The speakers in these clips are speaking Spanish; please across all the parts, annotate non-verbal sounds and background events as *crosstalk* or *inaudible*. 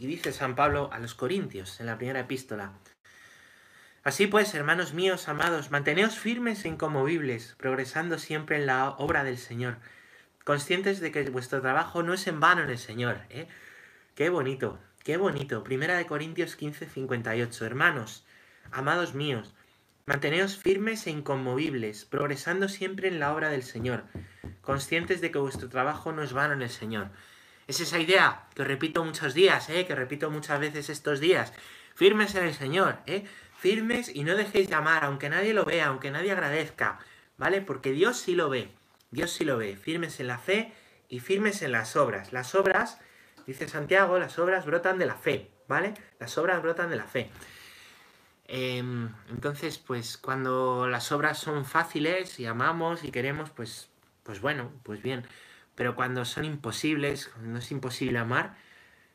Y dice San Pablo a los Corintios en la primera epístola. Así pues, hermanos míos, amados, manteneos firmes e incomovibles, progresando siempre en la obra del Señor, conscientes de que vuestro trabajo no es en vano en el Señor. ¿eh? Qué bonito, qué bonito. Primera de Corintios 15, 58. Hermanos, amados míos, manteneos firmes e inconmovibles, progresando siempre en la obra del Señor, conscientes de que vuestro trabajo no es vano en el Señor. Es esa idea que repito muchos días, ¿eh? que repito muchas veces estos días. Firmes en el Señor, ¿eh? firmes y no dejéis de aunque nadie lo vea, aunque nadie agradezca, ¿vale? Porque Dios sí lo ve, Dios sí lo ve, firmes en la fe y firmes en las obras. Las obras, dice Santiago, las obras brotan de la fe, ¿vale? Las obras brotan de la fe. Em, entonces, pues cuando las obras son fáciles y amamos y queremos, pues, pues bueno, pues bien. Pero cuando son imposibles, cuando es imposible amar,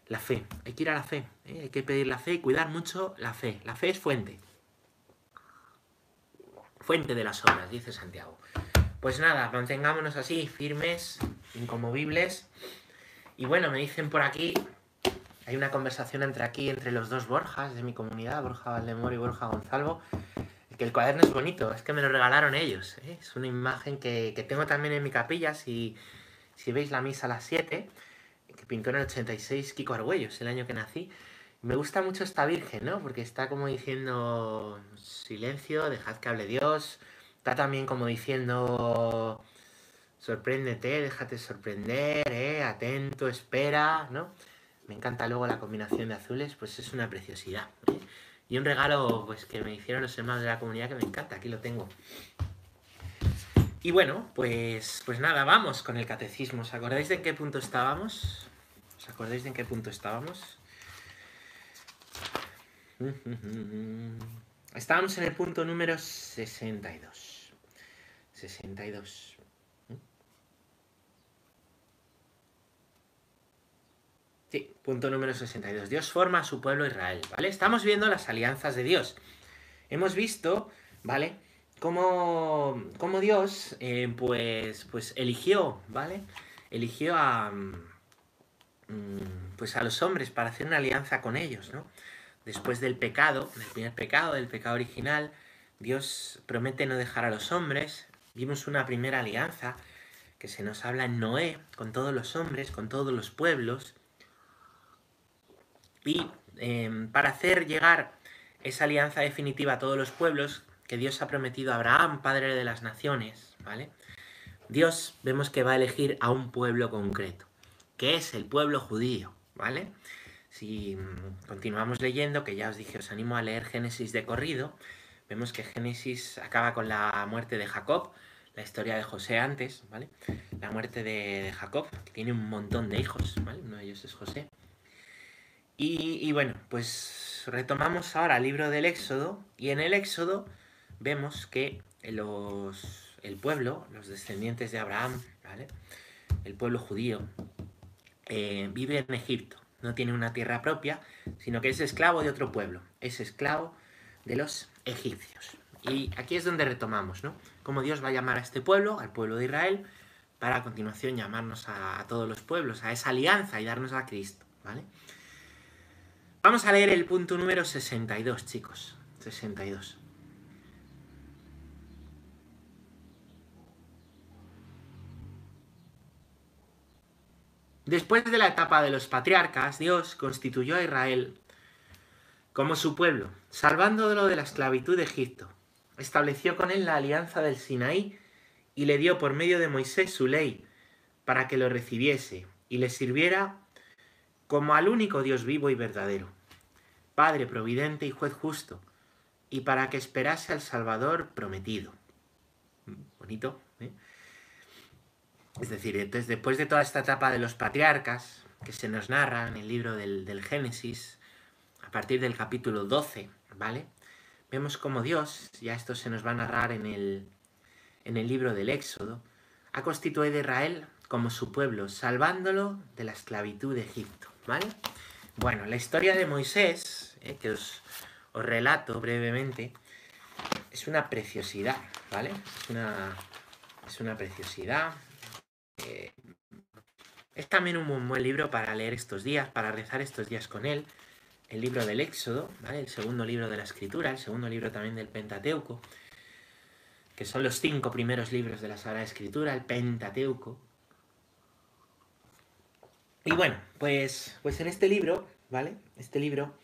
la fe, hay que ir a la fe, ¿eh? hay que pedir la fe y cuidar mucho la fe. La fe es fuente. Fuente de las obras, dice Santiago. Pues nada, mantengámonos así, firmes, incomovibles. Y bueno, me dicen por aquí, hay una conversación entre aquí, entre los dos Borjas de mi comunidad, Borja Valdemor y Borja Gonzalvo, que el cuaderno es bonito, es que me lo regalaron ellos. ¿eh? Es una imagen que, tengo también en mi capilla, si, si veis la misa a las 7 que pintó en el 86 Kiko Argüellos, el año que nací. Me gusta mucho esta Virgen, ¿no? Porque está como diciendo silencio, dejad que hable Dios. Está también como diciendo sorpréndete, déjate sorprender, ¿eh? atento, espera, ¿no? Me encanta luego la combinación de azules, pues es una preciosidad. ¿eh? Y un regalo pues que me hicieron los hermanos de la comunidad que me encanta, aquí lo tengo. Y bueno, pues, pues nada, vamos con el catecismo. ¿Os acordáis de en qué punto estábamos? ¿Os acordáis de en qué punto estábamos? *laughs* Estábamos en el punto número 62. 62. Sí, punto número 62. Dios forma a su pueblo Israel, ¿vale? Estamos viendo las alianzas de Dios. Hemos visto, ¿vale? Cómo, Dios eh, pues, pues eligió, ¿vale? Eligió a, mm, pues a los hombres para hacer una alianza con ellos, ¿no? Después del pecado, del primer pecado, del pecado original, Dios promete no dejar a los hombres. Vimos una primera alianza que se nos habla en Noé, con todos los hombres, con todos los pueblos. Y em, para hacer llegar esa alianza definitiva a todos los pueblos, que Dios ha prometido a Abraham, padre de las naciones, ¿vale? Dios vemos que va a elegir a un pueblo concreto, que es el pueblo judío, ¿vale? Si mm, continuamos leyendo, que ya os dije, os animo a leer Génesis de corrido, vemos que Génesis acaba con la muerte de Jacob, la historia de José antes, ¿vale? La muerte de, Jacob, que tiene un montón de hijos, ¿vale? Uno de ellos es José. Y, y bueno, pues retomamos ahora el libro del Éxodo, y en el Éxodo vemos que el pueblo, los descendientes de Abraham, el pueblo judío, eh, vive en Egipto. No tiene una tierra propia, sino que es esclavo de otro pueblo. Es esclavo de los egipcios. Y aquí es donde retomamos, ¿no? Cómo Dios va a llamar a este pueblo, al pueblo de Israel, para a continuación llamarnos a, a todos los pueblos, a esa alianza y darnos a Cristo, ¿vale? Vamos a leer el punto número 62, chicos. 62. Después de la etapa de los patriarcas, Dios constituyó a Israel como su pueblo, salvándolo de la esclavitud de Egipto. Estableció con él la alianza del Sinaí y le dio por medio de Moisés su ley para que lo recibiese y le sirviera como al único Dios vivo y verdadero, Padre providente y juez justo, y para que esperase al Salvador prometido. Bonito. Es decir, entonces, después de toda esta etapa de los patriarcas, que se nos narra en el libro del, Génesis, a partir del capítulo 12, ¿vale? Vemos como Dios, ya esto se nos va a narrar en el, en el libro del Éxodo, ha constituido a Israel como su pueblo, salvándolo de la esclavitud de Egipto, ¿vale? Bueno, la historia de Moisés, eh, que os, os, relato brevemente, es una preciosidad, ¿vale? Es una, es una preciosidad, Es también un buen libro para leer estos días, para rezar estos días con él. El libro del Éxodo, ¿vale? El segundo libro de la Escritura, el segundo libro también del Pentateuco, que son los cinco primeros libros de la Sagrada Escritura, el Pentateuco. Y bueno, pues, pues en este libro, ¿vale? Este libro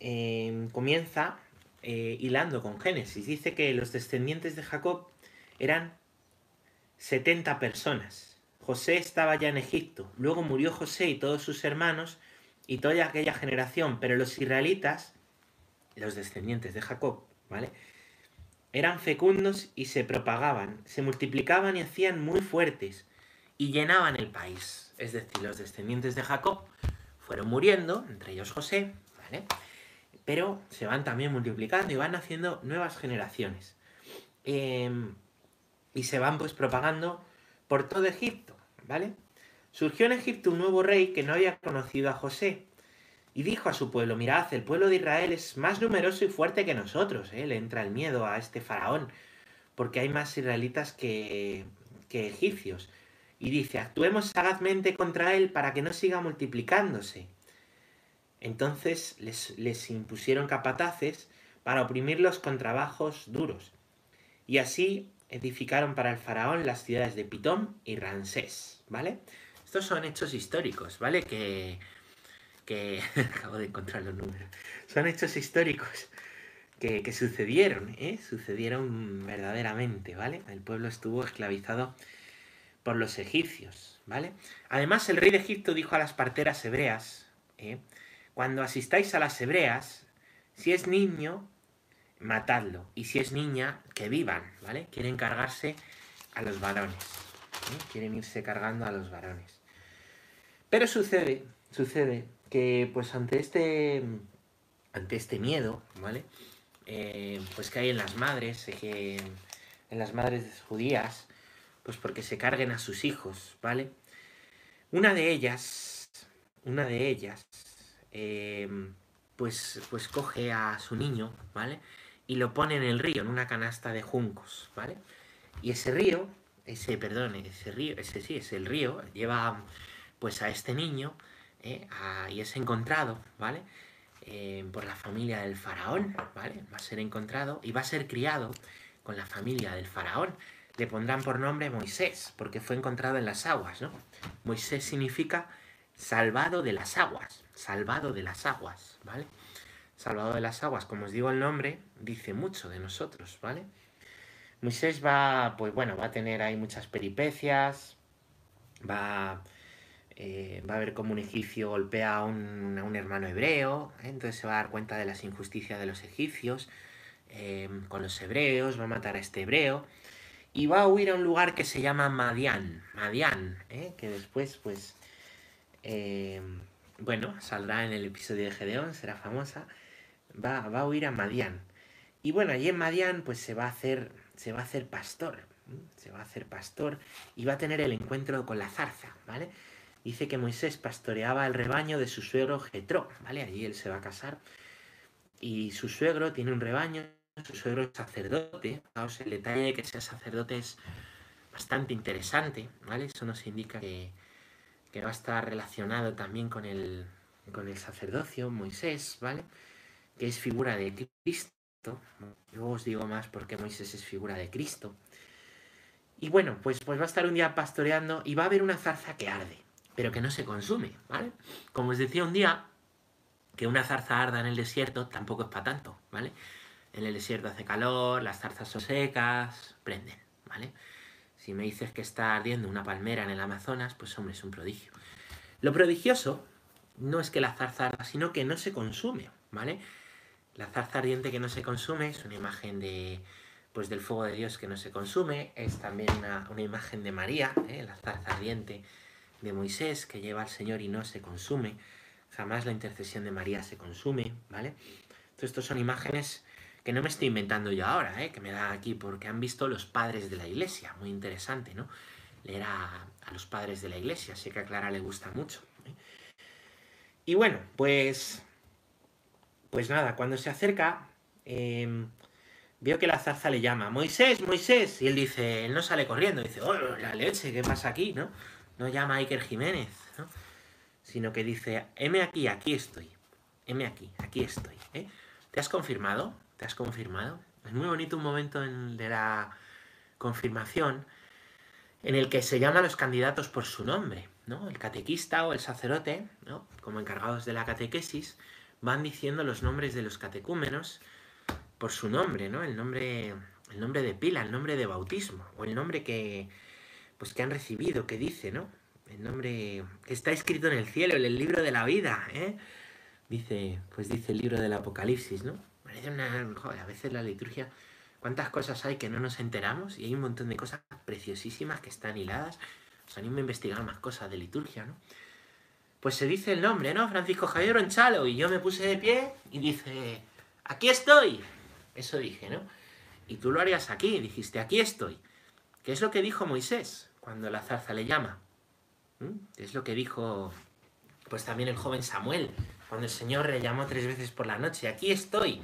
eh, comienza eh, hilando con Génesis. Dice que los descendientes de Jacob eran 70 personas. José estaba ya en Egipto. Luego murió José y todos sus hermanos y toda aquella generación. Pero los israelitas, los descendientes de Jacob, ¿vale? Eran fecundos y se propagaban, se multiplicaban y hacían muy fuertes y llenaban el país. Es decir, los descendientes de Jacob fueron muriendo, entre ellos José, ¿vale? Pero se van también multiplicando y van haciendo nuevas generaciones. Em, y se van pues propagando por todo Egipto. Surgió en Egipto un nuevo rey que no había conocido a José. Y dijo a su pueblo, mirad, el pueblo de Israel es más numeroso y fuerte que nosotros. ¿eh? Le entra el miedo a este faraón, porque hay más israelitas que, que egipcios. Y dice, actuemos sagazmente contra él para que no siga multiplicándose. Entonces les, les impusieron capataces para oprimirlos con trabajos duros. Y así edificaron para el faraón las ciudades de Pitón y Ramsés. ¿Vale? Estos son hechos históricos, ¿vale? Que, que *laughs* acabo de encontrar los números. Son hechos históricos que, que, sucedieron, ¿eh? Sucedieron verdaderamente, ¿vale? El pueblo estuvo esclavizado por los egipcios, ¿vale? Además, el rey de Egipto dijo a las parteras hebreas, ¿eh? cuando asistáis a las hebreas, si es niño, matadlo, y si es niña, que vivan, ¿vale? Quieren cargarse a los varones. Quieren irse cargando a los varones. Pero sucede, sucede que pues ante este, ante este miedo, ¿vale? Eh, pues que hay en las madres, que en las madres judías, pues porque se carguen a sus hijos, ¿vale? Una de ellas, una de ellas, eh, pues, pues coge a su niño, ¿vale? Y lo pone en el río, en una canasta de juncos, ¿vale? Y ese río ese, perdón, ese río, ese sí, es el río, lleva pues a este niño eh, y es encontrado, ¿vale? Eh, por la familia del faraón, ¿vale? Va a ser encontrado y va a ser criado con la familia del faraón. Le pondrán por nombre Moisés, porque fue encontrado en las aguas, ¿no? Moisés significa salvado de las aguas, salvado de las aguas, ¿vale? Salvado de las aguas, como os digo el nombre, dice mucho de nosotros, ¿vale? Moisés va, pues bueno, va a tener ahí muchas peripecias, va, eh, va a ver cómo un egipcio golpea a un, hermano hebreo, ¿eh? entonces se va a dar cuenta de las injusticias de los egipcios eh, con los hebreos, va a matar a este hebreo y va a huir a un lugar que se llama Madián, Madián, que después, pues, bueno, saldrá en el episodio de Gedeón, será famosa, va, va a huir a Madián. Y bueno, allí en Madián, pues se va a hacer se va a hacer pastor, se va a hacer pastor y va a tener el encuentro con la zarza, ¿vale? Dice que Moisés pastoreaba el rebaño de su suegro Jetro, ¿vale? Allí él se va a casar y su suegro tiene un rebaño, su suegro es sacerdote, el detalle de que sea sacerdote es bastante interesante, ¿vale? Eso nos indica que, que va a estar relacionado también con el, con el sacerdocio, Moisés, ¿vale? Que es figura de Cristo yo os digo más porque Moisés es figura de Cristo. Y bueno, pues, pues va a estar un día pastoreando y va a haber una zarza que arde, pero que no se consume, ¿vale? Como os decía un día, que una zarza arda en el desierto tampoco es para tanto, ¿vale? En el desierto hace calor, las zarzas son secas, prenden, ¿vale? Si me dices que está ardiendo una palmera en el Amazonas, pues hombre, es un prodigio. Lo prodigioso no es que la zarza arda, sino que no se consume, ¿vale? La zarza ardiente que no se consume es una imagen de, pues, del fuego de Dios que no se consume. Es también una, imagen de María, ¿eh? la zarza ardiente de Moisés que lleva al Señor y no se consume. Jamás la intercesión de María se consume, ¿vale? Entonces, estos son imágenes que no me estoy inventando yo ahora, ¿eh? que me da aquí porque han visto los padres de la iglesia. Muy interesante, ¿no? Leer a, los padres de la iglesia. Sé que a Clara le gusta mucho. ¿eh? Y bueno, pues pues nada, cuando se acerca, em, veo que la zarza le llama, Moisés, Moisés, y él dice, él no sale corriendo, dice, oh, la leche, ¿qué pasa aquí, no? no llama a Iker Jiménez, ¿no? sino que dice, heme aquí, aquí estoy, heme aquí, aquí estoy. ¿eh? ¿Te has confirmado? ¿Te has confirmado? Es muy bonito un momento en, de la confirmación en el que se llama a los candidatos por su nombre, ¿no? El catequista o el sacerdote, ¿no? Como encargados de la catequesis, van diciendo los nombres de los catecúmenos por su nombre, ¿no? El nombre, el nombre de pila, el nombre de bautismo, o el nombre que, pues, que han recibido, que dice, ¿no? El nombre que está escrito en el cielo, en el libro de la vida, ¿eh? Dice, pues dice el libro del Apocalipsis, ¿no? Parece una, joder, a veces la liturgia, cuántas cosas hay que no nos enteramos y hay un montón de cosas preciosísimas que están hiladas. O sea, a investigar más cosas de liturgia, ¿no? Pues se dice el nombre, ¿no? Francisco Javier Onchalo. Y yo me puse de pie y dice, aquí estoy. Eso dije, ¿no? Y tú lo harías aquí, dijiste, aquí estoy. ¿Qué es lo que dijo Moisés cuando la zarza le llama? ¿Mm? ¿Qué es lo que dijo, pues también el joven Samuel, cuando el Señor le llamó tres veces por la noche? Aquí estoy,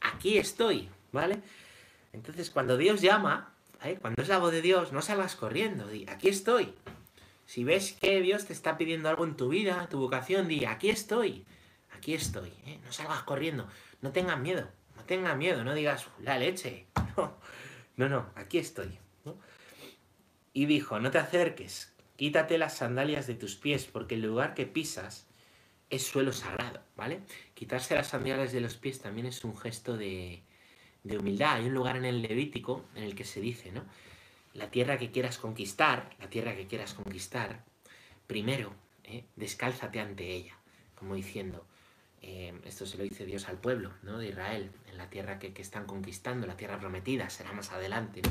aquí estoy, ¿vale? Entonces, cuando Dios llama, ¿eh? cuando es la voz de Dios, no salgas corriendo, di, aquí estoy. Si ves que Dios te está pidiendo algo en tu vida, tu vocación, di, aquí estoy, aquí estoy. ¿eh? No salgas corriendo, no tengas miedo, no tengas miedo, no digas, la leche. *laughs* No, no, aquí estoy. Y dijo, no te acerques, quítate las sandalias de tus pies, porque el lugar que pisas es suelo sagrado, ¿vale? Quitarse las sandalias de los pies también es un gesto de, de humildad. Hay un lugar en el Levítico en el que se dice, ¿no? La tierra que quieras conquistar, la tierra que quieras conquistar, primero, ¿eh? descálzate ante ella, como diciendo, eh, esto se lo dice Dios al pueblo ¿no? de Israel, en la tierra que, están conquistando, la tierra prometida, será más adelante,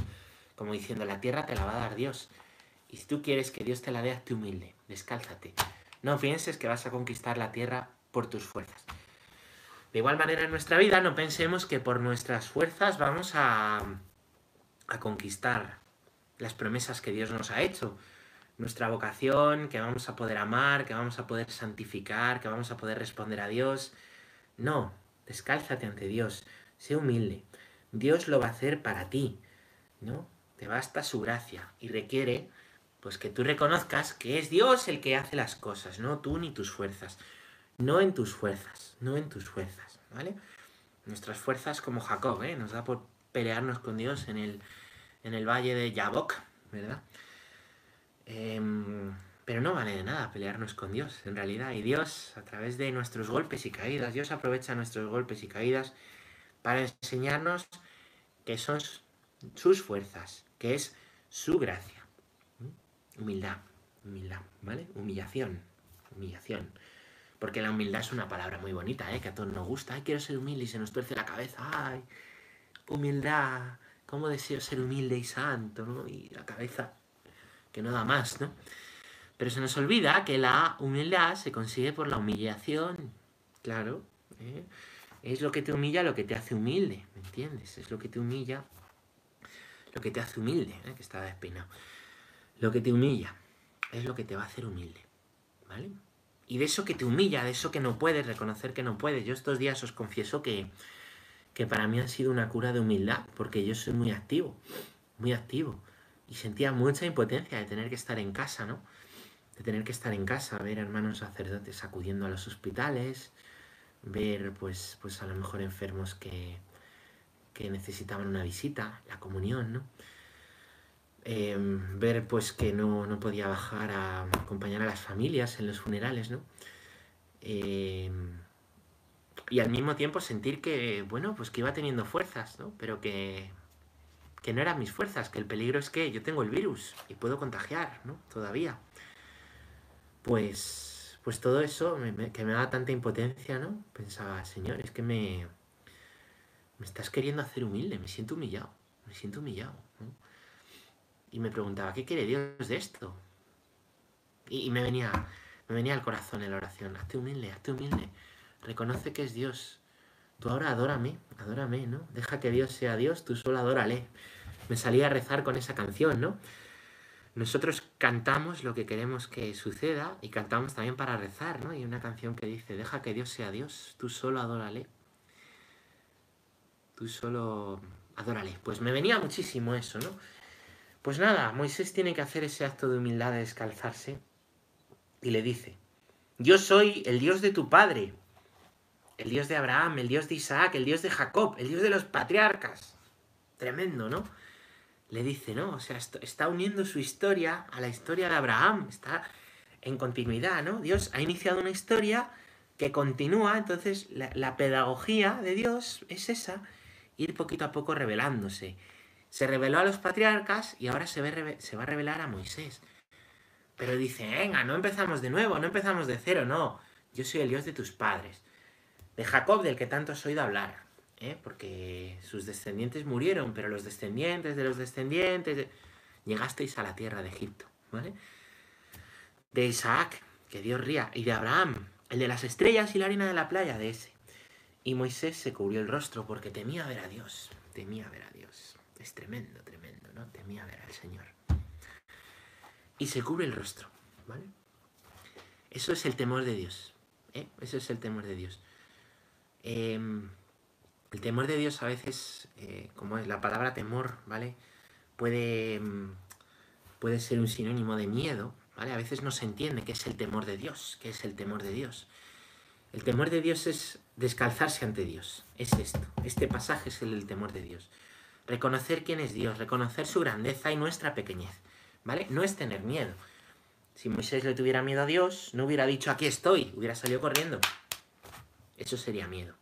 como diciendo, la tierra te la va a dar Dios. Y si tú quieres que Dios te la dé, hazte humilde, descálzate. No pienses que vas a conquistar la tierra por tus fuerzas. De igual manera en nuestra vida no pensemos que por nuestras fuerzas vamos a conquistar las promesas que Dios nos ha hecho. Nuestra vocación, que vamos a poder amar, que vamos a poder santificar, que vamos a poder responder a Dios. No, descálzate ante Dios, sé humilde. Dios lo va a hacer para ti, ¿no? Te basta su gracia y requiere pues que tú reconozcas que es Dios el que hace las cosas, no tú ni tus fuerzas. No en tus fuerzas, no en tus fuerzas, ¿vale? Nuestras fuerzas como Jacob, ¿eh? Nos da por pelearnos con Dios en el, en el valle de Yabok, ¿verdad? Em, pero no vale de nada pelearnos con Dios, en realidad. Y Dios, a través de nuestros golpes y caídas, Dios aprovecha nuestros golpes y caídas para enseñarnos que son sus fuerzas, que es su gracia. Humildad, humildad, ¿vale? Humillación, humillación. Porque la humildad es una palabra muy bonita, ¿eh? Que a todos nos gusta. Ay, quiero ser humilde y se nos tuerce la cabeza. Ay, humildad. ¿Cómo deseo ser humilde y santo, ¿no? Y la cabeza que no da más, ¿no? Pero se nos olvida que la humildad se consigue por la humillación. Claro. ¿eh? Es lo que te humilla lo que te hace humilde, ¿me entiendes? Es lo que te humilla lo que te hace humilde, ¿eh? que estaba despeinado. Lo que te humilla es lo que te va a hacer humilde, ¿vale? Y de eso que te humilla, de eso que no puedes, reconocer que no puedes. Yo estos días os confieso que, que para mí ha sido una cura de humildad, porque yo soy muy activo, muy activo. Y sentía mucha impotencia de tener que estar en casa, ¿no? De tener que estar en casa, ver hermanos sacerdotes acudiendo a los hospitales, ver pues, pues a lo mejor enfermos que, que necesitaban una visita, la comunión, ¿no? Em, ver pues que no, podía bajar a acompañar a las familias en los funerales, ¿no? Em, y al mismo tiempo sentir que, bueno, pues que iba teniendo fuerzas, ¿no? Pero que, que no eran mis fuerzas, que el peligro es que yo tengo el virus y puedo contagiar, ¿no? Todavía. Pues, pues todo eso que me da tanta impotencia, ¿no? Pensaba, Señor, es que me, me estás queriendo hacer humilde, me siento humillado, me siento humillado, ¿no? y me preguntaba, ¿qué quiere Dios de esto? Y, me, venía, me venía al corazón en la oración, hazte humilde, hazte humilde, reconoce que es Dios. Tú ahora adórame, adórame, ¿no? Deja que Dios sea Dios, tú solo adórale. Me salía a rezar con esa canción, ¿no? Nosotros cantamos lo que queremos que suceda y cantamos también para rezar, ¿no? Y una canción que dice, deja que Dios sea Dios, tú solo adórale. Tú solo adórale. Pues me venía muchísimo eso, ¿no? Pues nada, Moisés tiene que hacer ese acto de humildad de descalzarse y le dice, yo soy el Dios de tu padre, el Dios de Abraham, el Dios de Isaac, el Dios de Jacob, el Dios de los patriarcas. Tremendo, ¿no? Le dice, ¿no? O sea, está uniendo su historia a la historia de Abraham, está en continuidad, ¿no? Dios ha iniciado una historia que continúa, entonces la, pedagogía de Dios es esa, ir poquito a poco revelándose. Se reveló a los patriarcas y ahora se, se va a revelar a Moisés. Pero dice, venga, no empezamos de nuevo, no empezamos de cero, no. Yo soy el Dios de tus padres. De Jacob, del que tanto has oído hablar. ¿eh? Porque sus descendientes murieron, pero los descendientes de los descendientes... Llegasteis a la tierra de Egipto, ¿vale? De Isaac, que Dios ría, y de Abraham, el de las estrellas y la harina de la playa, de ese. Y Moisés se cubrió el rostro porque temía ver a Dios, temía ver a Dios. Es tremendo, tremendo, ¿no? Temía ver al Señor. Y se cubre el rostro, ¿vale? Eso es el temor de Dios. ¿eh? Eso es el temor de Dios. Em, el temor de Dios a veces, eh, como es la palabra temor, ¿vale? Puede, em, puede ser un sinónimo de miedo, a veces no se entiende qué es el temor de Dios, qué es el temor de Dios. El temor de Dios es descalzarse ante Dios, es esto. Este pasaje es el temor de Dios. Reconocer quién es Dios, reconocer su grandeza y nuestra pequeñez, ¿vale? No es tener miedo. Si Moisés le tuviera miedo a Dios, no hubiera dicho aquí estoy, hubiera salido corriendo. Eso sería miedo.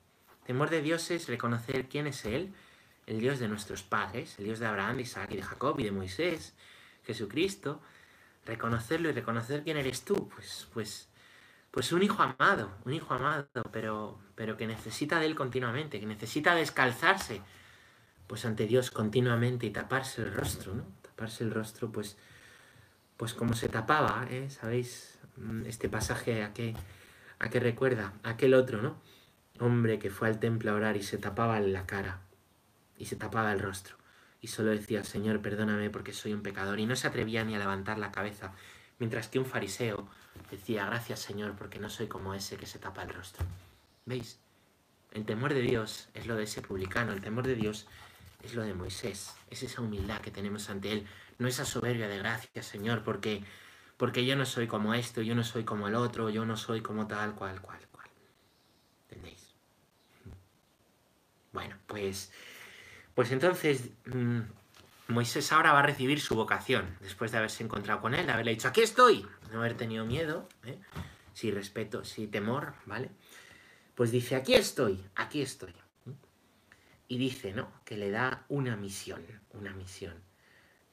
Temor de Dios es reconocer quién es Él, el Dios de nuestros padres, el Dios de Abraham, de Isaac y de Jacob y de Moisés, Jesucristo, reconocerlo y reconocer quién eres tú, pues, pues, pues un hijo amado, un hijo amado, pero, pero que necesita de él continuamente, que necesita descalzarse, pues ante Dios continuamente y taparse el rostro, ¿no? Taparse el rostro, pues, pues como se tapaba, ¿eh? ¿Sabéis? Mm, este pasaje a qué, a qué recuerda, aquel otro, ¿no? Hombre que fue al templo a orar y se tapaba la cara y se tapaba el rostro y solo decía, Señor, perdóname porque soy un pecador, y no se atrevía ni a levantar la cabeza, mientras que un fariseo decía, gracias Señor, porque no soy como ese que se tapa el rostro. ¿Veis? El temor de Dios es lo de ese publicano, el temor de Dios es lo de Moisés, es esa humildad que tenemos ante Él, no esa soberbia de gracias Señor, porque, porque yo no soy como esto, yo no soy como el otro, yo no soy como tal, cual, cual, cual. ¿Entendéis? Bueno, pues pues entonces mm, Moisés ahora va a recibir su vocación, después de haberse encontrado con él, de haberle dicho, aquí estoy, no haber tenido miedo, ¿eh? sin respeto, sin temor, ¿vale? Pues dice, aquí estoy, aquí estoy. Y dice, ¿no? Que le da una misión, una misión.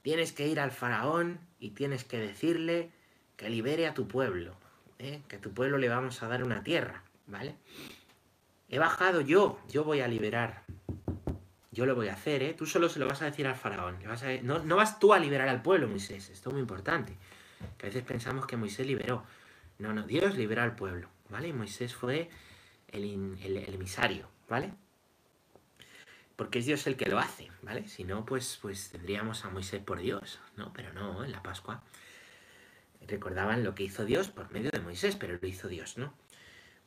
Tienes que ir al faraón y tienes que decirle que libere a tu pueblo, ¿eh? que a tu pueblo le vamos a dar una tierra, ¿vale? He bajado yo, yo voy a liberar yo lo voy a hacer, ¿eh? Tú solo se lo vas a decir al faraón. no, vas tú a liberar al pueblo, Moisés. Esto es muy importante. Que a veces pensamos que Moisés liberó. No, no, Dios libera al pueblo, ¿vale? Y Moisés fue el, emisario, ¿vale? Porque es Dios el que lo hace, ¿vale? Si no, pues, pues tendríamos a Moisés por Dios, ¿no? Pero no, en la Pascua recordaban lo que hizo Dios por medio de Moisés, pero lo hizo Dios, ¿no?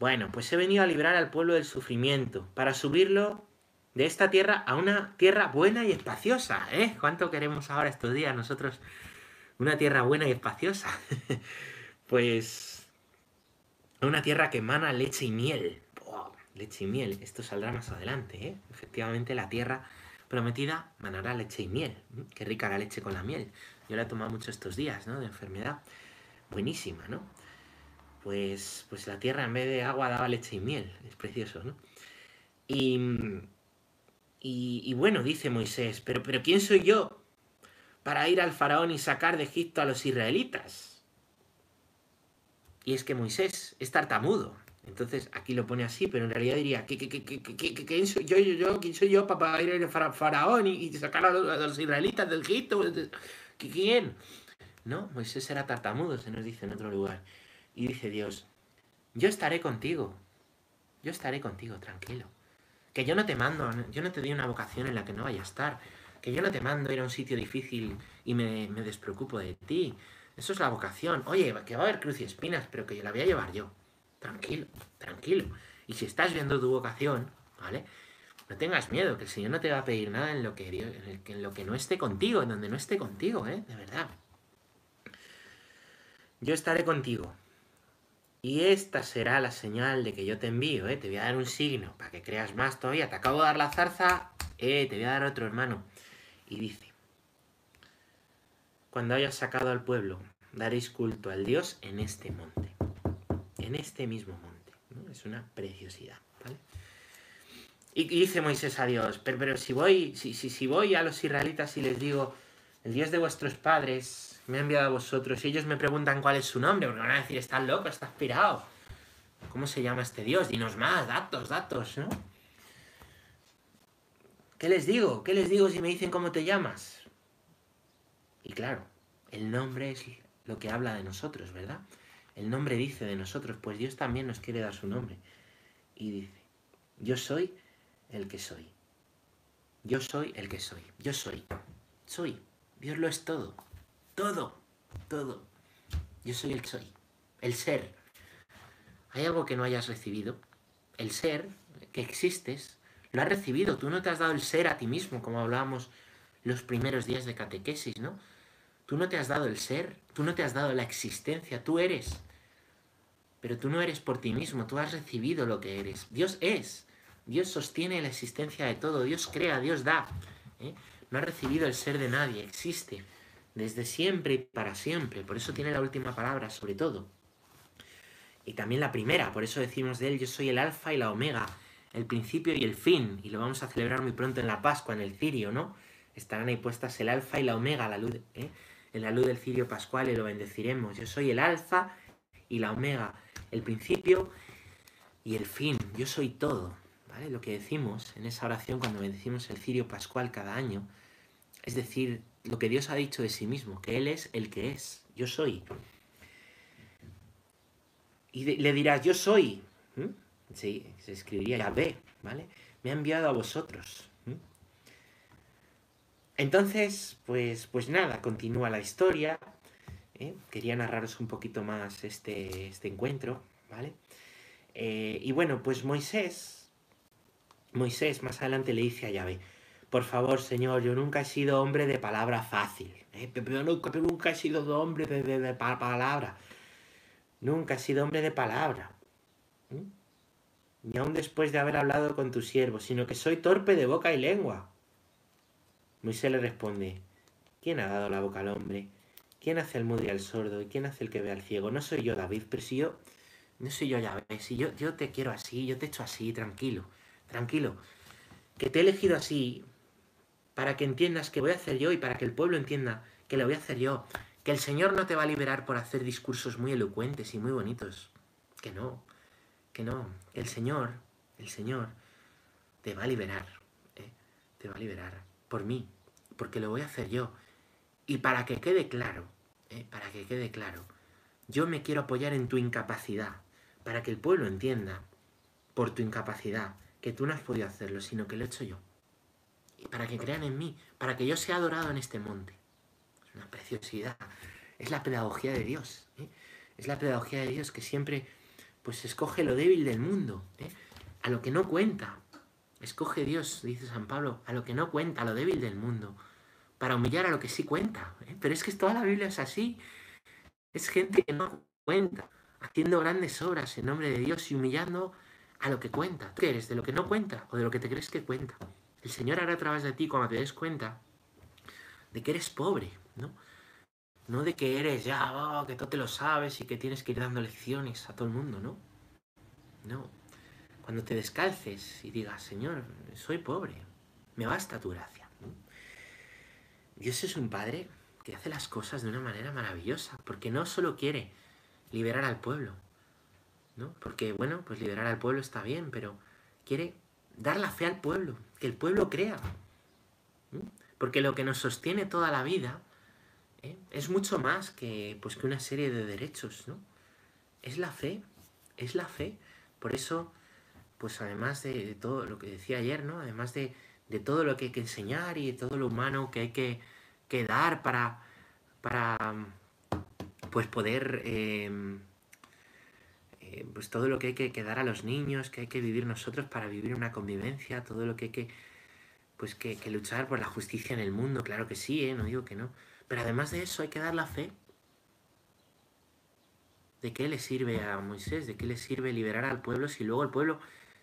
Bueno, pues he venido a liberar al pueblo del sufrimiento, para subirlo de esta tierra a una tierra buena y espaciosa. ¿eh? ¿Cuánto queremos ahora estos días nosotros una tierra buena y espaciosa? *laughs* pues una tierra que emana leche y miel. leche y miel, esto saldrá más adelante. ¿eh? Efectivamente la tierra prometida manará leche y miel. Qué rica la leche con la miel. Yo la he tomado mucho estos días, ¿no? De enfermedad. Buenísima, ¿no? Pues, pues la tierra en vez de agua daba leche y miel. Es precioso, ¿no? Y, y, bueno, dice Moisés, pero, pero ¿quién soy yo para ir al faraón y sacar de Egipto a los israelitas? Y es que Moisés es tartamudo. Entonces aquí lo pone así, pero en realidad diría, ¿quién soy yo, yo, yo, ¿quién soy yo para ir al faraón y, sacar a los, israelitas de Egipto? ¿Quién? No, Moisés era tartamudo, se nos dice en otro lugar. Y dice Dios, yo estaré contigo, yo estaré contigo, tranquilo. Que yo no te mando, yo no te doy una vocación en la que no vaya a estar. Que yo no te mando ir a un sitio difícil y me, despreocupo de ti. Eso es la vocación. Oye, que va a haber cruz y espinas, pero que yo la voy a llevar yo. Tranquilo, tranquilo. Y si estás viendo tu vocación, ¿vale? No tengas miedo, que el Señor no te va a pedir nada en lo que, en lo que no esté contigo, en donde no esté contigo, ¿eh? De verdad. Yo estaré contigo. Y esta será la señal de que yo te envío, ¿eh? Te voy a dar un signo para que creas más todavía. Te acabo de dar la zarza, eh, te voy a dar otro hermano. Y dice, cuando hayas sacado al pueblo, daréis culto al Dios en este monte. En este mismo monte. Es una preciosidad, ¿vale? Y, dice Moisés a Dios, pero, pero si voy, si, si, si voy a los israelitas y les digo, el Dios de vuestros padres me ha enviado a vosotros, y ellos me preguntan cuál es su nombre, porque van a decir, estás loco, estás pirado. ¿Cómo se llama este Dios? Dinos más, datos, datos, ¿no? ¿Qué les digo? ¿Qué les digo si me dicen cómo te llamas? Y claro, el nombre es lo que habla de nosotros, ¿verdad? El nombre dice de nosotros, pues Dios también nos quiere dar su nombre. Y dice, yo soy el que soy. Yo soy el que soy. Yo soy. Soy. Dios lo es todo. Todo. Todo. Yo soy el soy. El ser. ¿Hay algo que no hayas recibido? El ser, que existes, lo has recibido. Tú no te has dado el ser a ti mismo, como hablábamos los primeros días de catequesis, ¿no? Tú no te has dado el ser, tú no te has dado la existencia, tú eres. Pero tú no eres por ti mismo, tú has recibido lo que eres. Dios es. Dios sostiene la existencia de todo, Dios crea, Dios da. ¿eh? No ha recibido el ser de nadie, existe desde siempre y para siempre. Por eso tiene la última palabra, sobre todo. Y también la primera, por eso decimos de él, yo soy el alfa y la omega, el principio y el fin. Y lo vamos a celebrar muy pronto en la Pascua, en el cirio, ¿no? Estarán ahí puestas el alfa y la omega, la luz, ¿eh? en la luz del cirio pascual y lo bendeciremos. Yo soy el alfa y la omega, el principio y el fin. Yo soy todo. Lo que decimos en esa oración cuando bendecimos el cirio pascual cada año, es decir, lo que Dios ha dicho de sí mismo, que Él es el que es. Yo soy. Y le dirás, yo soy. Sí, se escribiría Yahvé, ¿vale? Me ha enviado a vosotros. Entonces, pues, pues nada, continúa la historia. ¿eh? Quería narraros un poquito más este, este encuentro, ¿vale? Eh, y bueno, pues Moisés, Moisés más adelante le dice a Yahvé, por favor, Señor, yo nunca he sido hombre de palabra fácil. ¿eh? Nunca, he sido hombre de, palabra. Nunca he sido hombre de palabra. Ni aun después de haber hablado con tu siervo, sino que soy torpe de boca y lengua. Moisés le responde, ¿quién ha dado la boca al hombre? ¿Quién hace el mudo y al sordo? ¿Y quién hace el que ve al ciego? No soy yo, David, pero si yo, no soy yo, ya si yo, yo te quiero así, yo te echo así, tranquilo, tranquilo. Que te he elegido así para que entiendas que voy a hacer yo y para que el pueblo entienda que lo voy a hacer yo. Que el Señor no te va a liberar por hacer discursos muy elocuentes y muy bonitos. Que no, que no. El Señor, el Señor, te va a liberar. ¿eh? Te va a liberar por mí, porque lo voy a hacer yo. Y para que quede claro, ¿eh? para que quede claro, yo me quiero apoyar en tu incapacidad, para que el pueblo entienda, por tu incapacidad, que tú no has podido hacerlo, sino que lo he hecho yo. Y para que crean en mí, para que yo sea adorado en este monte. Es una preciosidad. Es la pedagogía de Dios. ¿eh? Es la pedagogía de Dios que siempre pues escoge lo débil del mundo, ¿eh? a lo que no cuenta, Escoge Dios, dice San Pablo, a lo que no cuenta, a lo débil del mundo, para humillar a lo que sí cuenta. ¿eh? Pero es que toda la Biblia es así. Es gente que no cuenta, haciendo grandes obras en nombre de Dios y humillando a lo que cuenta. ¿Tú qué eres? ¿De lo que no cuenta o de lo que te crees que cuenta? El Señor hará a través de ti cuando te des cuenta de que eres pobre, ¿no? No de que eres ya, oh, que tú te lo sabes y que tienes que ir dando lecciones a todo el mundo, ¿no? No, cuando te descalces y digas, Señor, soy pobre, me basta tu gracia. Dios es un Padre que hace las cosas de una manera maravillosa, porque no solo quiere liberar al pueblo, Porque, bueno, pues liberar al pueblo está bien, pero quiere dar la fe al pueblo, que el pueblo crea. Porque lo que nos sostiene toda la vida ¿eh? es mucho más que, pues, que una serie de derechos, ¿no? Es la fe, es la fe. Por eso pues además de, todo lo que decía ayer, ¿no? Además de, todo lo que hay que enseñar y de todo lo humano que hay que, dar para, para pues poder em, eh, pues todo lo que hay que, dar a los niños, que hay que vivir nosotros para vivir una convivencia, todo lo que hay que, pues que, luchar por la justicia en el mundo, claro que sí, ¿eh? no digo que no. Pero además de eso hay que dar la fe. ¿De qué le sirve a Moisés? ¿De qué le sirve liberar al pueblo si luego el pueblo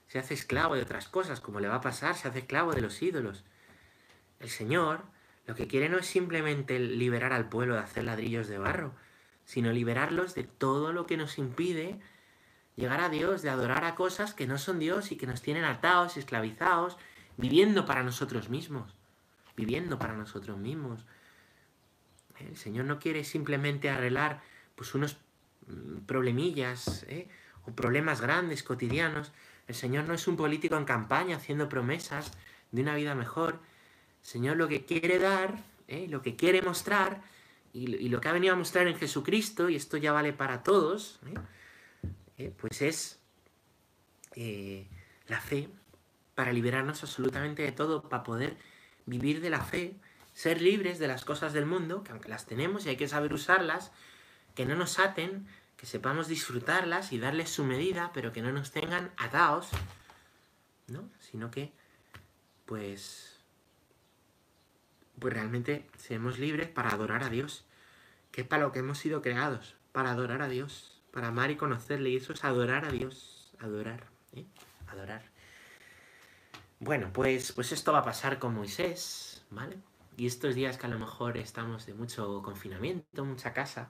se hace esclavo de otras cosas, como le va a pasar, se hace esclavo de los ídolos? El Señor lo que quiere no es simplemente liberar al pueblo de hacer ladrillos de barro, sino liberarlos de todo lo que nos impide llegar a Dios, de adorar a cosas que no son Dios y que nos tienen atados, esclavizados, viviendo para nosotros mismos, viviendo para nosotros mismos. El Señor no quiere simplemente arreglar pues unos mm, problemillas ¿eh? o problemas grandes, cotidianos. El Señor no es un político en campaña haciendo promesas de una vida mejor. El Señor lo que quiere dar, ¿eh? lo que quiere mostrar y, lo que ha venido a mostrar en Jesucristo, y esto ya vale para todos, ¿eh? Pues es la fe para liberarnos absolutamente de todo, para poder vivir de la fe, ser libres de las cosas del mundo, que aunque las tenemos y hay que saber usarlas, que no nos aten, que sepamos disfrutarlas y darles su medida, pero que no nos tengan atados, ¿no? Sino que, pues, pues realmente seamos libres para adorar a Dios, que es para lo que hemos sido creados, para adorar a Dios, para amar y conocerle, y eso es adorar a Dios, adorar, ¿eh? adorar. Bueno, pues, pues esto va a pasar con Moisés, ¿vale? Y estos días que a lo mejor estamos de mucho confinamiento, mucha casa,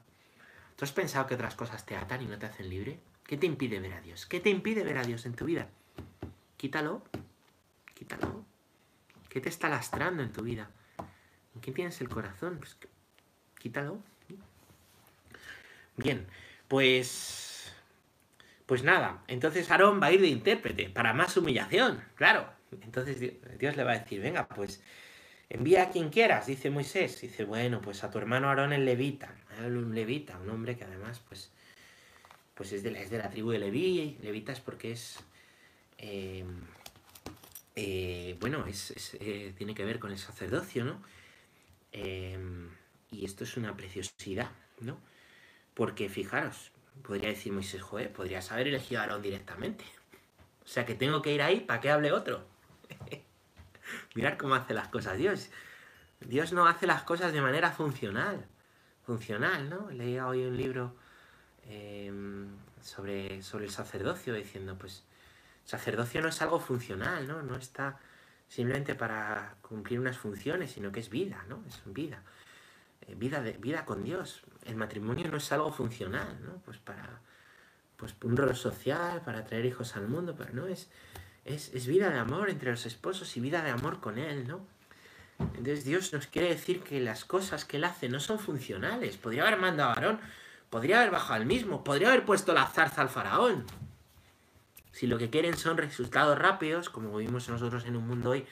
¿tú has pensado que otras cosas te atan y no te hacen libre? ¿Qué te impide ver a Dios? ¿Qué te impide ver a Dios en tu vida? Quítalo, quítalo. ¿Qué te está lastrando en tu vida? ¿En qué tienes el corazón? Pues, quítalo. Bien, pues... Pues nada, entonces Aarón va a ir de intérprete para más humillación, claro. Entonces Dios le va a decir, venga, pues envía a quien quieras, dice Moisés. Dice, bueno, pues a tu hermano Aarón el levita, un levita, un hombre que además, pues, pues es, de la, es de la tribu de Leví. Levita es porque es, em, eh, bueno, es, eh, tiene que ver con el sacerdocio, ¿no? Y esto es una preciosidad, ¿no? Porque fijaros, podría decir Moisés, joder, podrías haber elegido a Aarón directamente. O sea que tengo que ir ahí para que hable otro. *laughs* Mirad cómo hace las cosas Dios. Dios no hace las cosas de manera funcional. Funcional, ¿no? Leía hoy un libro em, sobre, sobre el sacerdocio diciendo, pues, sacerdocio no es algo funcional, ¿no? No está simplemente para cumplir unas funciones, sino que es vida, ¿no? Es vida. Eh, vida, de, vida con Dios. El matrimonio no es algo funcional, ¿no? Pues para pues un rol social, para traer hijos al mundo, pero no es es, vida de amor entre los esposos y vida de amor con Él, ¿no? Entonces Dios nos quiere decir que las cosas que Él hace no son funcionales. Podría haber mandado a podría haber bajado al mismo, podría haber puesto la zarza al faraón. Si lo que quieren son resultados rápidos, como vivimos nosotros en un mundo hoy,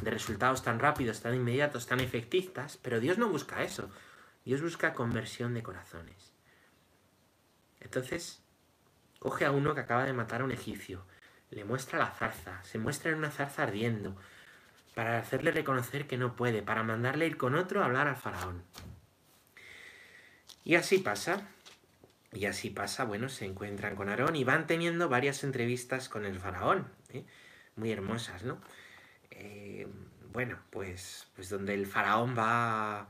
de resultados tan rápidos, tan inmediatos, tan efectistas, pero Dios no busca eso. Dios busca conversión de corazones. Entonces, coge a uno que acaba de matar a un egipcio, le muestra la zarza, se muestra en una zarza ardiendo, para hacerle reconocer que no puede, para mandarle ir con otro a hablar al faraón. Y así pasa, y así pasa, bueno, se encuentran con Aarón y van teniendo varias entrevistas con el faraón, ¿eh? muy hermosas, ¿no? Eh, bueno, pues, pues donde el faraón va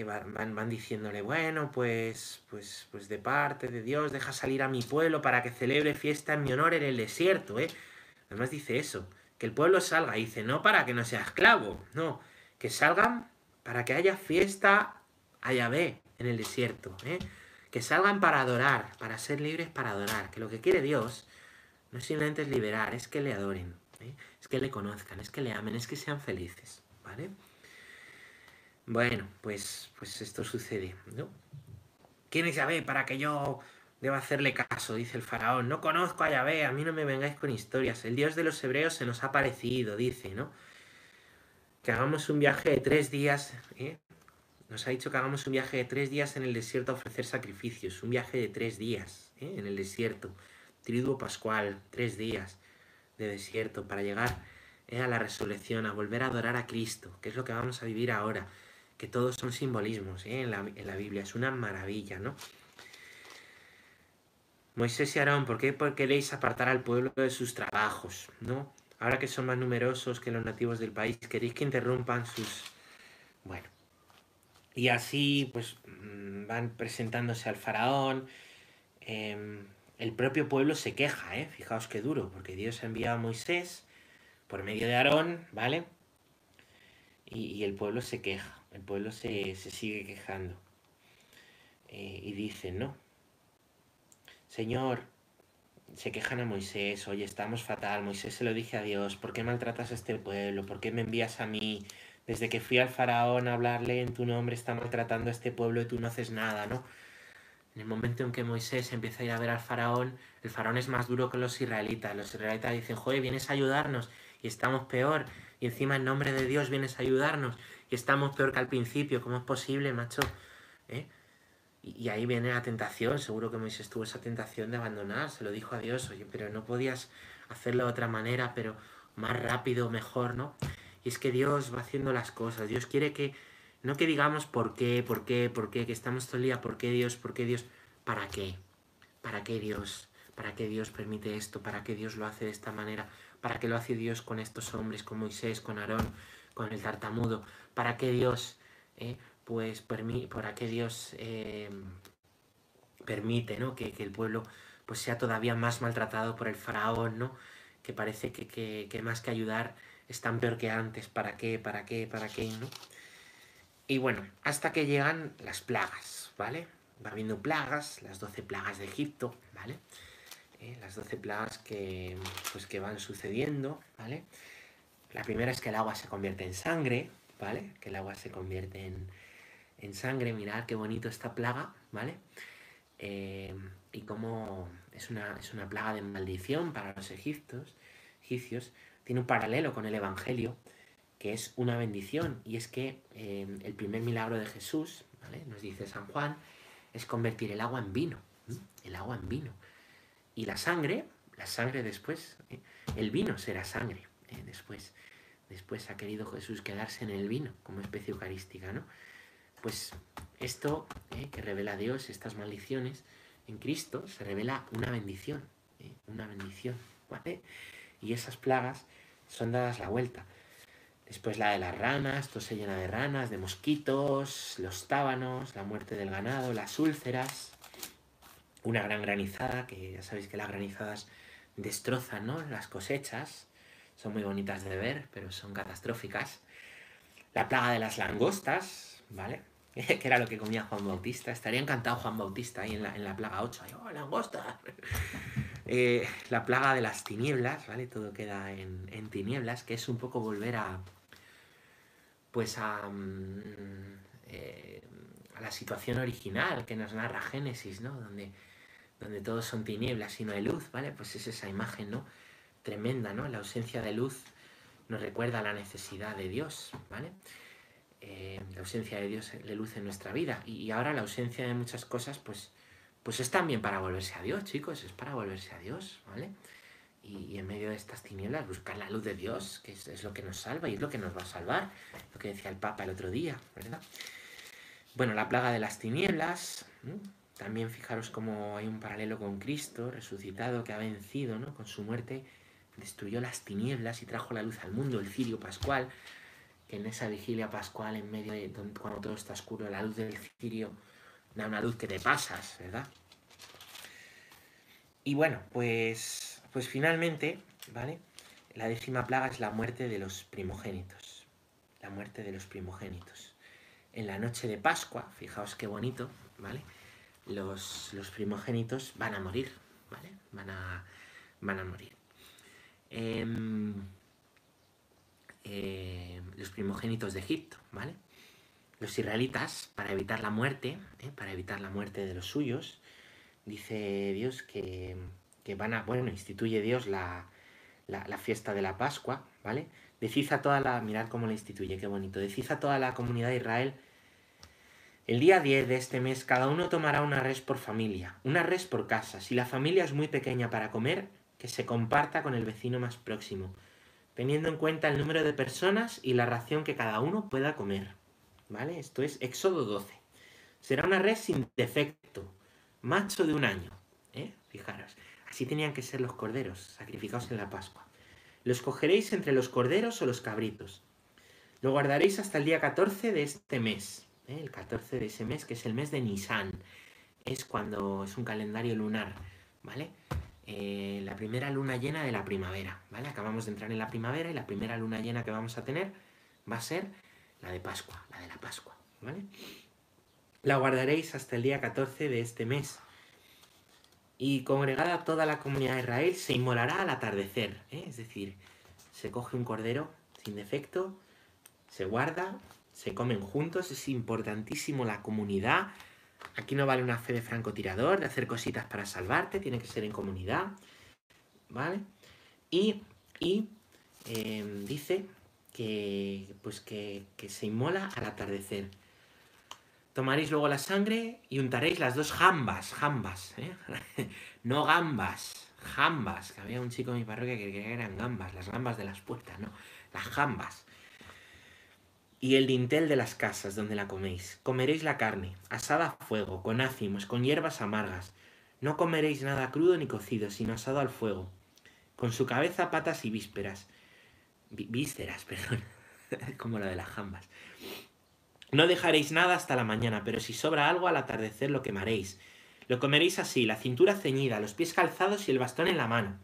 eh, van, diciéndole, bueno, pues, pues, pues de parte de Dios, deja salir a mi pueblo para que celebre fiesta en mi honor en el desierto, ¿eh? Además dice eso, que el pueblo salga, y dice, no para que no sea esclavo, no, que salgan para que haya fiesta a Yahvé en el desierto, ¿eh? Que salgan para adorar, para ser libres para adorar, que lo que quiere Dios no simplemente es liberar, es que le adoren, ¿eh? es que le conozcan, es que le amen, es que sean felices, ¿vale? Bueno, pues, pues esto sucede, ¿no? ¿Quién es Yahvé para que yo deba hacerle caso? Dice el faraón. No conozco a Yahvé, a mí no me vengáis con historias. El Dios de los hebreos se nos ha parecido, dice, ¿no? Que hagamos un viaje de tres días, ¿eh? Nos ha dicho que hagamos un viaje de tres días en el desierto a ofrecer sacrificios. Un viaje de tres días ¿eh? en el desierto. Triduo pascual, tres días de desierto para llegar ¿eh? a la resurrección, a volver a adorar a Cristo, que es lo que vamos a vivir ahora que todos son simbolismos ¿eh? en, la, Biblia, es una maravilla, ¿no? Moisés y Aarón, ¿por qué queréis apartar al pueblo de sus trabajos? ¿No? Ahora que son más numerosos que los nativos del país, queréis que interrumpan sus... Bueno. Y así, pues, mm, van presentándose al faraón. Em, el propio pueblo se queja, ¿eh? Fijaos qué duro, porque Dios envía a Moisés por medio de Aarón, ¿vale? Y, el pueblo se queja, el pueblo se, sigue quejando. Eh, y dice, no, Señor, se quejan a Moisés, oye, estamos fatal, Moisés se lo dije a Dios, ¿por qué maltratas a este pueblo? ¿Por qué me envías a mí? Desde que fui al faraón a hablarle en tu nombre, está maltratando a este pueblo y tú no haces nada, ¿no? En el momento en que Moisés empieza a ir a ver al faraón, el faraón es más duro que los israelitas. Los israelitas dicen, joder, vienes a ayudarnos y estamos peor. Y encima en nombre de Dios vienes a ayudarnos y estamos peor que al principio. ¿Cómo es posible, macho? ¿Eh? Y, ahí viene la tentación. Seguro que Moisés tuvo esa tentación de abandonar. Se lo dijo a Dios, oye, pero no podías hacerlo de otra manera, pero más rápido, mejor, ¿no? Y es que Dios va haciendo las cosas. Dios quiere que no que digamos por qué, por qué, por qué, que estamos todo por qué Dios, por qué Dios, ¿para qué? ¿Para qué Dios? ¿Para qué Dios permite esto? ¿Para qué Dios lo hace de esta manera? ¿Para qué lo hace Dios con estos hombres, con Moisés, con Aarón, con el tartamudo? ¿Para qué Dios, eh, pues, para qué Dios eh, permite, ¿no? Que, el pueblo pues sea todavía más maltratado por el faraón, ¿no? Que parece que, más que ayudar están peor que antes. ¿Para qué? ¿Para qué? ¿Para qué? ¿no? Y bueno, hasta que llegan las plagas, ¿vale? Va habiendo plagas, las 12 plagas de Egipto, ¿vale? Eh, las 12 plagas que, pues, que van sucediendo, ¿vale? La primera es que el agua se convierte en sangre, ¿vale? Que el agua se convierte en, en sangre, mirad qué bonito esta plaga, ¿vale? Eh, y como es una, es una plaga de maldición para los egipcios, egipcios, tiene un paralelo con el Evangelio, que es una bendición, y es que eh, el primer milagro de Jesús, nos dice San Juan, es convertir el agua en vino, el agua en vino. Y la sangre, la sangre después, ¿eh? el vino será sangre ¿eh? después. Después ha querido Jesús quedarse en el vino como especie eucarística, ¿no? Pues esto que revela Dios, estas maldiciones, en Cristo se revela una bendición, una bendición, ¿vale? Y esas plagas son dadas la vuelta. Después la de las ranas, todo se llena de ranas, de mosquitos, los tábanos, la muerte del ganado, las úlceras, una gran granizada, que ya sabéis que las granizadas destrozan ¿no? las cosechas, son muy bonitas de ver, pero son catastróficas. La plaga de las langostas, ¿vale? *laughs* que era lo que comía Juan Bautista. Estaría encantado Juan Bautista ahí en la, en la plaga 8. ¡Oh, langosta! *laughs* Eh, la plaga de las tinieblas, ¿vale? Todo queda en, en, tinieblas, que es un poco volver a, pues a, mm, eh, a la situación original que nos narra Génesis, ¿no? Donde, donde todos son tinieblas y no hay luz, ¿vale? Pues es esa imagen, ¿no? Tremenda, ¿no? La ausencia de luz nos recuerda la necesidad de Dios, ¿vale? Eh, la ausencia de Dios, de luz en nuestra vida. Y, ahora la ausencia de muchas cosas, pues, pues es también para volverse a Dios, chicos, es para volverse a Dios, ¿vale? y, en medio de estas tinieblas buscar la luz de Dios, que es, lo que nos salva y es lo que nos va a salvar, lo que decía el Papa el otro día, ¿verdad? Bueno, la plaga de las tinieblas, también fijaros cómo hay un paralelo con Cristo, resucitado, que ha vencido, ¿no? Con su muerte destruyó las tinieblas y trajo la luz al mundo, el cirio pascual, que en esa vigilia pascual, en medio de cuando todo está oscuro, la luz del cirio da una luz que te pasas, ¿verdad? Y bueno, pues pues finalmente, ¿vale? La décima plaga es la muerte de los primogénitos. La muerte de los primogénitos. En la noche de Pascua, fijaos qué bonito, ¿vale? Los, primogénitos van a morir, ¿vale? Van a, van a morir. Em, em, los primogénitos de Egipto, ¿vale? Los israelitas, para evitar la muerte, ¿eh? para evitar la muerte de los suyos, dice Dios que que van a, bueno, instituye Dios la, fiesta de la Pascua, ¿vale? Decid a toda la, mirad cómo la instituye, qué bonito, decid a toda la comunidad de Israel, el día 10 de este mes cada uno tomará una res por familia, una res por casa. Si la familia es muy pequeña para comer, que se comparta con el vecino más próximo, teniendo en cuenta el número de personas y la ración que cada uno pueda comer. ¿Vale? Esto es Éxodo 12. Será una res sin defecto, macho de un año. ¿eh? Fijaros, así tenían que ser los corderos sacrificados en la Pascua. Los cogeréis entre los corderos o los cabritos. Lo guardaréis hasta el día 14 de este mes. ¿Eh? El 14 de ese mes, que es el mes de Nisan. Es cuando es un calendario lunar, ¿vale? Eh, la primera luna llena de la primavera, ¿vale? Acabamos de entrar en la primavera y la primera luna llena que vamos a tener va a ser la de Pascua, la de la Pascua, ¿vale? La guardaréis hasta el día 14 de este mes. Y congregada toda la comunidad de Israel se inmolará al atardecer, ¿eh? es decir, se coge un cordero sin defecto, se guarda, se comen juntos, es importantísimo la comunidad. Aquí no vale una fe de francotirador, de hacer cositas para salvarte, tiene que ser en comunidad, ¿vale? Y, y em, dice que, pues que, que se inmola al atardecer. Tomaréis luego la sangre y untaréis las dos jambas, jambas, ¿eh? *laughs* no gambas, jambas, había un chico en mi parroquia que creía que eran gambas, las gambas de las puertas, no, las jambas. Y el dintel de las casas donde la coméis. Comeréis la carne, asada a fuego, con ácimos, con hierbas amargas. No comeréis nada crudo ni cocido, sino asado al fuego, con su cabeza, patas y vísperas. vísceras, *laughs* perdón, como lo de las jambas. No dejaréis nada hasta la mañana, pero si sobra algo al atardecer lo quemaréis. Lo comeréis así, la cintura ceñida, los pies calzados y el bastón en la mano.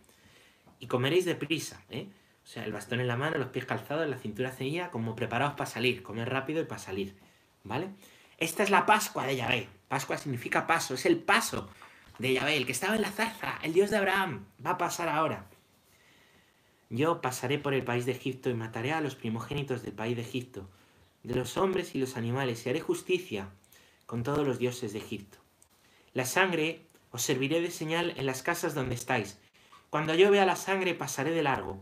Y comeréis deprisa, ¿eh? O sea, el bastón en la mano, los pies calzados, la cintura ceñida, como preparados para salir, comer rápido y para salir, ¿vale? Esta es la Pascua de Yahvé. Pascua significa paso, es el paso de Yahvé, el que estaba en la zarza, el Dios de Abraham, va a pasar ahora. Yo pasaré por el país de Egipto y mataré a los primogénitos del país de Egipto de los hombres y los animales, y haré justicia con todos los dioses de Egipto. La sangre os serviré de señal en las casas donde estáis. Cuando yo vea la sangre pasaré de largo,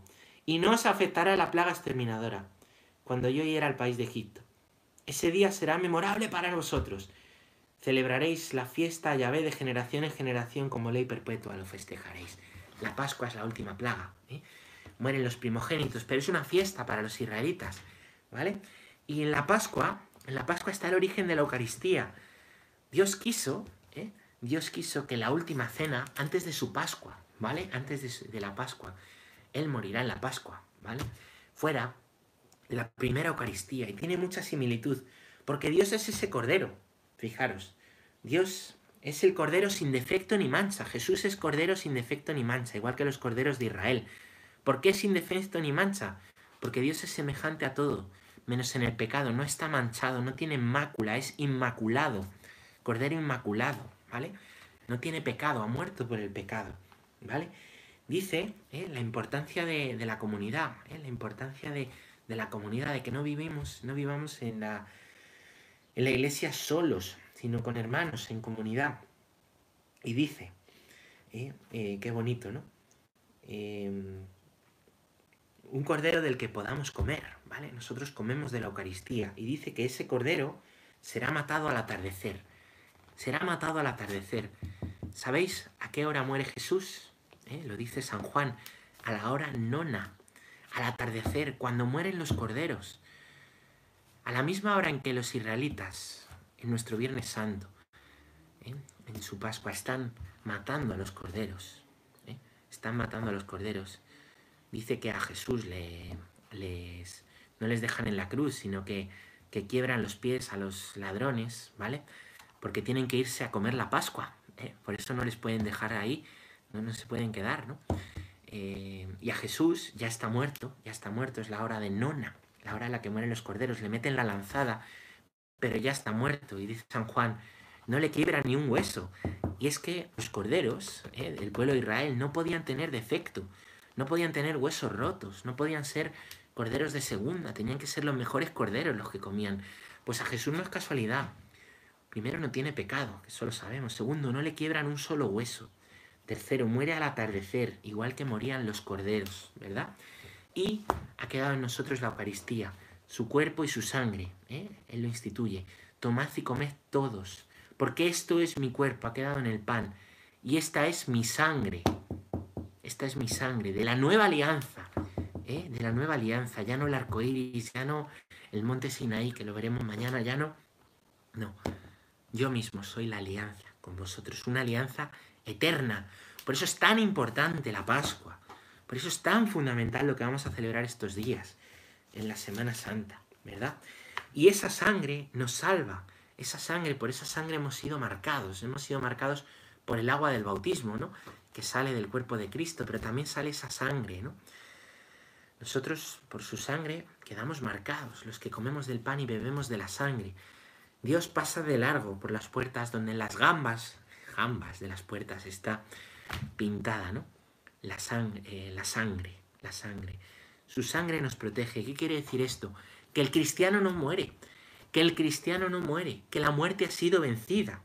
y no os afectará la plaga exterminadora, cuando yo hiera al país de Egipto. Ese día será memorable para vosotros. Celebraréis la fiesta a Yahvé de generación en generación como ley perpetua, lo festejaréis. La Pascua es la última plaga. ¿eh? Mueren los primogénitos, pero es una fiesta para los israelitas. ¿Vale? Y en la Pascua, en la Pascua está el origen de la Eucaristía. Dios quiso, ¿eh? Dios quiso que la última cena, antes de su Pascua, ¿vale? Antes de, de la Pascua, Él morirá en la Pascua, ¿vale? Fuera la primera Eucaristía. Y tiene mucha similitud, porque Dios es ese Cordero. Fijaros, Dios es el Cordero sin defecto ni mancha. Jesús es Cordero sin defecto ni mancha, igual que los Corderos de Israel. ¿Por qué sin defecto ni mancha? Porque Dios es semejante a todo menos en el pecado, no está manchado, no tiene mácula, es inmaculado, cordero inmaculado, ¿vale? No tiene pecado, ha muerto por el pecado, ¿vale? Dice ¿eh? la importancia de, la comunidad, ¿eh? la importancia de, la comunidad, de que no vivimos, no vivamos en la, iglesia solos, sino con hermanos, en comunidad. Y dice, ¿eh? qué bonito, ¿no? Em, un cordero del que podamos comer, ¿vale? Nosotros comemos de la Eucaristía y dice que ese cordero será matado al atardecer. Será matado al atardecer. ¿Sabéis a qué hora muere Jesús? ¿Eh? Lo dice San Juan, a la hora nona, al atardecer, cuando mueren los corderos. A la misma hora en que los israelitas, en nuestro Viernes Santo, ¿eh? en su Pascua, están matando a los corderos. ¿eh? Están matando a los corderos dice que a Jesús le, les, no les dejan en la cruz, sino que, que, quiebran los pies a los ladrones, ¿vale? Porque tienen que irse a comer la Pascua, por eso no les pueden dejar ahí, no, no se pueden quedar, ¿no? Eh, y a Jesús ya está muerto, ya está muerto, es la hora de nona, la hora en la que mueren los corderos, le meten la lanzada, pero ya está muerto, y dice San Juan, no le quiebran ni un hueso. Y es que los corderos ¿eh? del pueblo de Israel no podían tener defecto, no podían tener huesos rotos, no podían ser corderos de segunda, tenían que ser los mejores corderos los que comían. Pues a Jesús no es casualidad. Primero, no tiene pecado, que eso lo sabemos. Segundo, no le quiebran un solo hueso. Tercero, muere al atardecer, igual que morían los corderos, ¿verdad? Y ha quedado en nosotros la Eucaristía, su cuerpo y su sangre. ¿eh? Él lo instituye. Tomad y comed todos, porque esto es mi cuerpo, ha quedado en el pan, y esta es mi sangre, esta es mi sangre, de la nueva alianza, ¿eh? de la nueva alianza, ya no el arco iris, ya no el monte Sinaí, que lo veremos mañana, ya no. No, yo mismo soy la alianza con vosotros, una alianza eterna, Por eso es tan importante la Pascua. Por eso es tan fundamental lo que vamos a celebrar estos días, en la Semana Santa, ¿verdad? Y esa sangre nos salva. Esa sangre, por esa sangre hemos sido marcados. Hemos sido marcados por el agua del bautismo, ¿no? Que sale del cuerpo de Cristo, pero también sale esa sangre, ¿no? Nosotros, por su sangre, quedamos marcados, los que comemos del pan y bebemos de la sangre. Dios pasa de largo por las puertas donde las gambas, gambas de las puertas está pintada, ¿no? La, eh, la sangre, la sangre. Su sangre nos protege. ¿Qué quiere decir esto? Que el cristiano no muere, que el cristiano no muere, que la muerte ha sido vencida.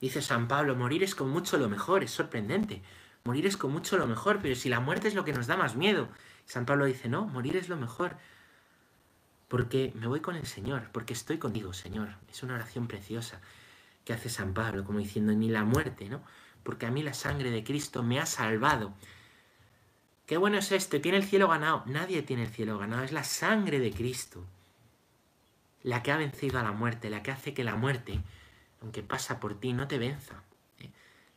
Dice San Pablo, morir es con mucho lo mejor, es sorprendente. Morir es con mucho lo mejor, pero si la muerte es lo que nos da más miedo, San Pablo dice, no, morir es lo mejor. Porque me voy con el Señor, porque estoy contigo, Señor. Es una oración preciosa que hace San Pablo, como diciendo, ni la muerte, ¿no? Porque a mí la sangre de Cristo me ha salvado. Qué bueno es este, tiene el cielo ganado. Nadie tiene el cielo ganado, es la sangre de Cristo. La que ha vencido a la muerte, la que hace que la muerte, aunque pasa por ti, no te venza. ¿eh?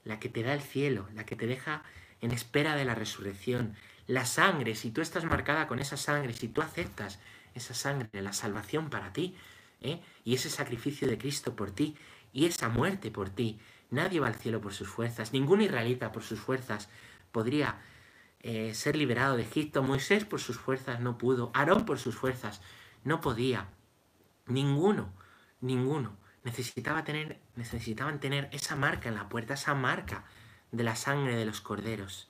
La que te da el cielo, la que te deja en espera de la resurrección, la sangre, si tú estás marcada con esa sangre, si tú aceptas esa sangre, la salvación para ti, ¿eh? y ese sacrificio de Cristo por ti, y esa muerte por ti, nadie va al cielo por sus fuerzas, ningún israelita por sus fuerzas podría eh, ser liberado de Egipto, Moisés por sus fuerzas no pudo, Aarón por sus fuerzas no podía, ninguno, ninguno. Necesitaba tener, necesitaban tener esa marca en la puerta, esa marca de la sangre de los corderos.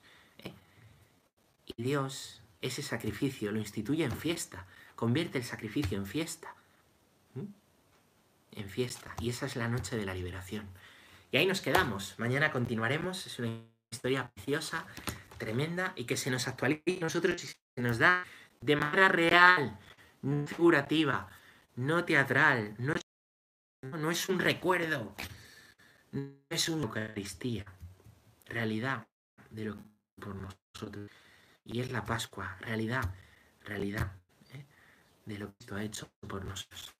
Y Dios ese sacrificio lo instituye en fiesta, convierte el sacrificio en fiesta. En fiesta. Y esa es la noche de la liberación. Y ahí nos quedamos. Mañana continuaremos. Es una historia preciosa, tremenda y que se nos actualiza a nosotros y se nos da de manera real, no figurativa, no teatral, no es, no es un recuerdo, no es una Eucaristía, realidad de lo que por nosotros y es la Pascua, realidad, realidad ¿eh? de lo que Cristo ha hecho por nosotros.